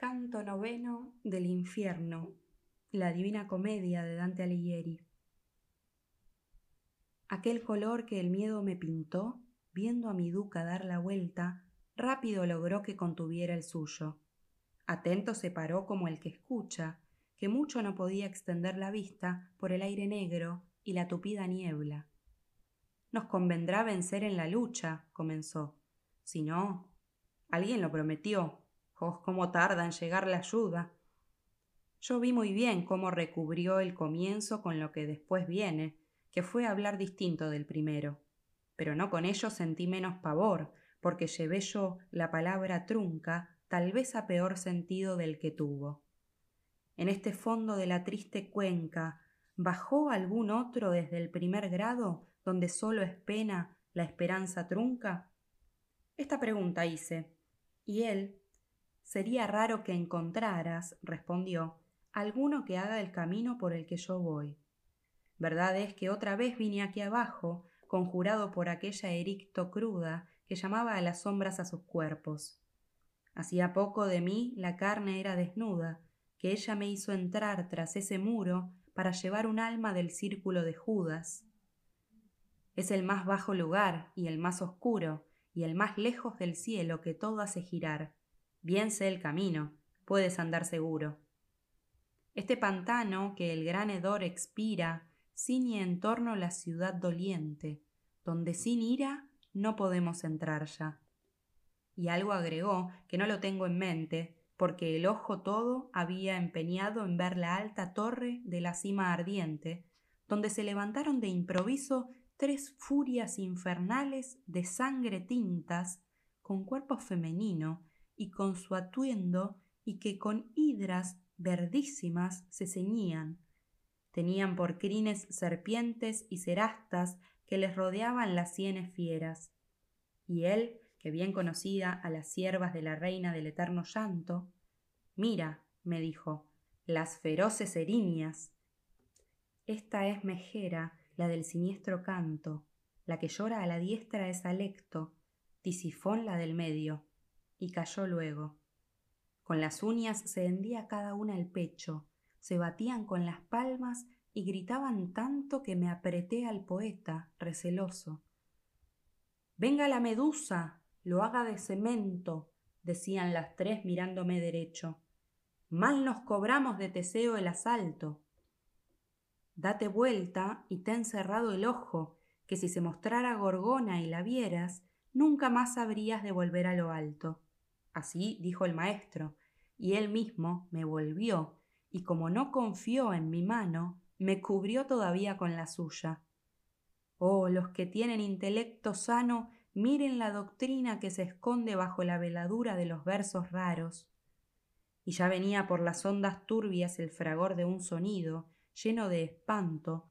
Canto noveno del infierno, la divina comedia de Dante Alighieri. Aquel color que el miedo me pintó, viendo a mi duca dar la vuelta, rápido logró que contuviera el suyo. Atento se paró como el que escucha, que mucho no podía extender la vista por el aire negro y la tupida niebla. Nos convendrá vencer en la lucha, comenzó. Si no, alguien lo prometió, Cómo tarda en llegar la ayuda. Yo vi muy bien cómo recubrió el comienzo con lo que después viene, que fue hablar distinto del primero. Pero no con ello sentí menos pavor, porque llevé yo la palabra trunca tal vez a peor sentido del que tuvo. En este fondo de la triste cuenca, ¿bajó algún otro desde el primer grado, donde solo es pena la esperanza trunca? Esta pregunta hice, y él, Sería raro que encontraras, respondió, alguno que haga el camino por el que yo voy. Verdad es que otra vez vine aquí abajo, conjurado por aquella ericto cruda que llamaba a las sombras a sus cuerpos. Hacía poco de mí la carne era desnuda, que ella me hizo entrar tras ese muro para llevar un alma del círculo de Judas. Es el más bajo lugar y el más oscuro y el más lejos del cielo que todo hace girar Bien sé el camino, puedes andar seguro. Este pantano que el gran hedor expira, ciñe en torno la ciudad doliente, donde sin ira no podemos entrar ya. Y algo agregó que no lo tengo en mente, porque el ojo todo había empeñado en ver la alta torre de la cima ardiente, donde se levantaron de improviso tres furias infernales de sangre tintas, con cuerpo femenino, y con su atuendo y que con hidras verdísimas se ceñían. Tenían por crines serpientes y cerastas que les rodeaban las sienes fieras. Y él, que bien conocida a las siervas de la reina del eterno llanto, mira, me dijo, las feroces erinias. Esta es Mejera, la del siniestro canto, la que llora a la diestra es Alecto, Tisifón la del medio y cayó luego. Con las uñas se hendía cada una el pecho, se batían con las palmas y gritaban tanto que me apreté al poeta, receloso. Venga la medusa, lo haga de cemento, decían las tres mirándome derecho. Mal nos cobramos de Teseo el asalto. Date vuelta y ten cerrado el ojo, que si se mostrara Gorgona y la vieras, nunca más habrías de volver a lo alto. Así dijo el maestro, y él mismo me volvió, y como no confió en mi mano, me cubrió todavía con la suya. Oh, los que tienen intelecto sano, miren la doctrina que se esconde bajo la veladura de los versos raros. Y ya venía por las ondas turbias el fragor de un sonido, lleno de espanto,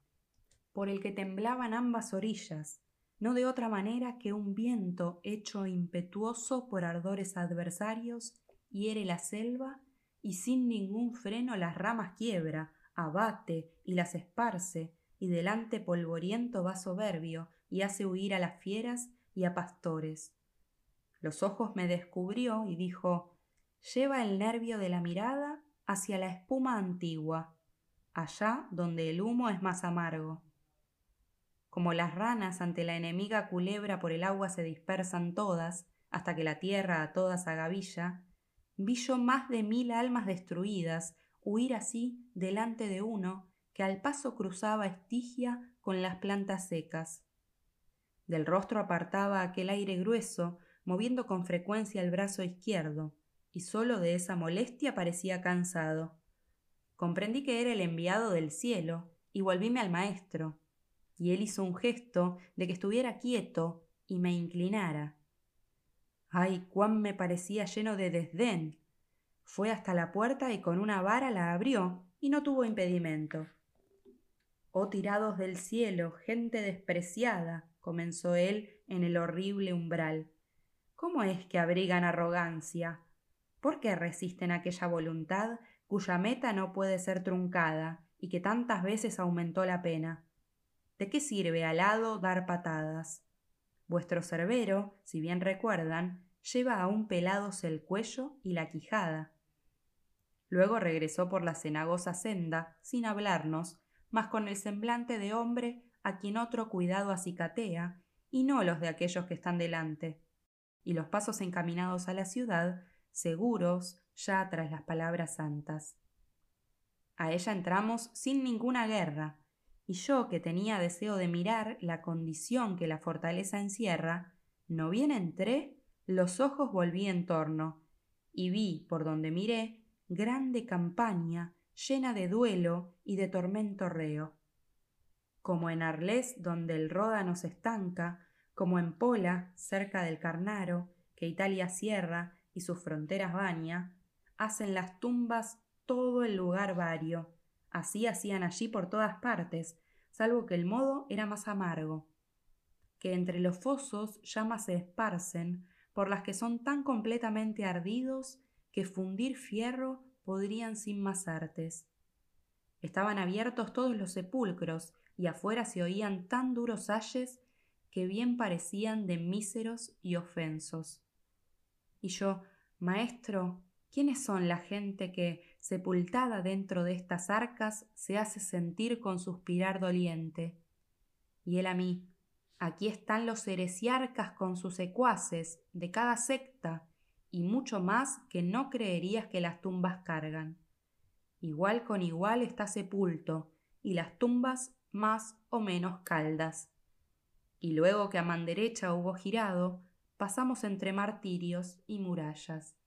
por el que temblaban ambas orillas, no de otra manera que un viento hecho impetuoso por ardores adversarios hiere la selva y sin ningún freno las ramas quiebra, abate y las esparce, y delante polvoriento va soberbio y hace huir a las fieras y a pastores. Los ojos me descubrió y dijo Lleva el nervio de la mirada hacia la espuma antigua, allá donde el humo es más amargo. Como las ranas ante la enemiga culebra por el agua se dispersan todas, hasta que la tierra a todas agavilla, vi yo más de mil almas destruidas huir así delante de uno que al paso cruzaba Estigia con las plantas secas. Del rostro apartaba aquel aire grueso, moviendo con frecuencia el brazo izquierdo, y sólo de esa molestia parecía cansado. Comprendí que era el enviado del cielo, y volvíme al maestro, y él hizo un gesto de que estuviera quieto y me inclinara. Ay, cuán me parecía lleno de desdén. Fue hasta la puerta y con una vara la abrió y no tuvo impedimento. Oh tirados del cielo, gente despreciada, comenzó él en el horrible umbral. ¿Cómo es que abrigan arrogancia? ¿Por qué resisten aquella voluntad cuya meta no puede ser truncada y que tantas veces aumentó la pena? ¿De qué sirve alado dar patadas? Vuestro cerbero, si bien recuerdan, lleva a un pelados el cuello y la quijada. Luego regresó por la cenagosa senda, sin hablarnos, mas con el semblante de hombre a quien otro cuidado acicatea, y no los de aquellos que están delante. Y los pasos encaminados a la ciudad, seguros ya tras las palabras santas. A ella entramos sin ninguna guerra, y yo que tenía deseo de mirar la condición que la fortaleza encierra, no bien entré, los ojos volví en torno, y vi, por donde miré, grande campaña llena de duelo y de tormento reo. Como en Arlés, donde el Ródano se estanca, como en Pola, cerca del Carnaro, que Italia cierra y sus fronteras baña, hacen las tumbas todo el lugar vario. Así hacían allí por todas partes, salvo que el modo era más amargo. Que entre los fosos llamas se esparcen, por las que son tan completamente ardidos que fundir fierro podrían sin más artes. Estaban abiertos todos los sepulcros y afuera se oían tan duros ayes que bien parecían de míseros y ofensos. Y yo, Maestro, ¿quiénes son la gente que, sepultada dentro de estas arcas, se hace sentir con suspirar doliente? Y él a mí, aquí están los heresiarcas con sus secuaces de cada secta, y mucho más que no creerías que las tumbas cargan. Igual con igual está sepulto, y las tumbas más o menos caldas. Y luego que a man derecha hubo girado, pasamos entre martirios y murallas.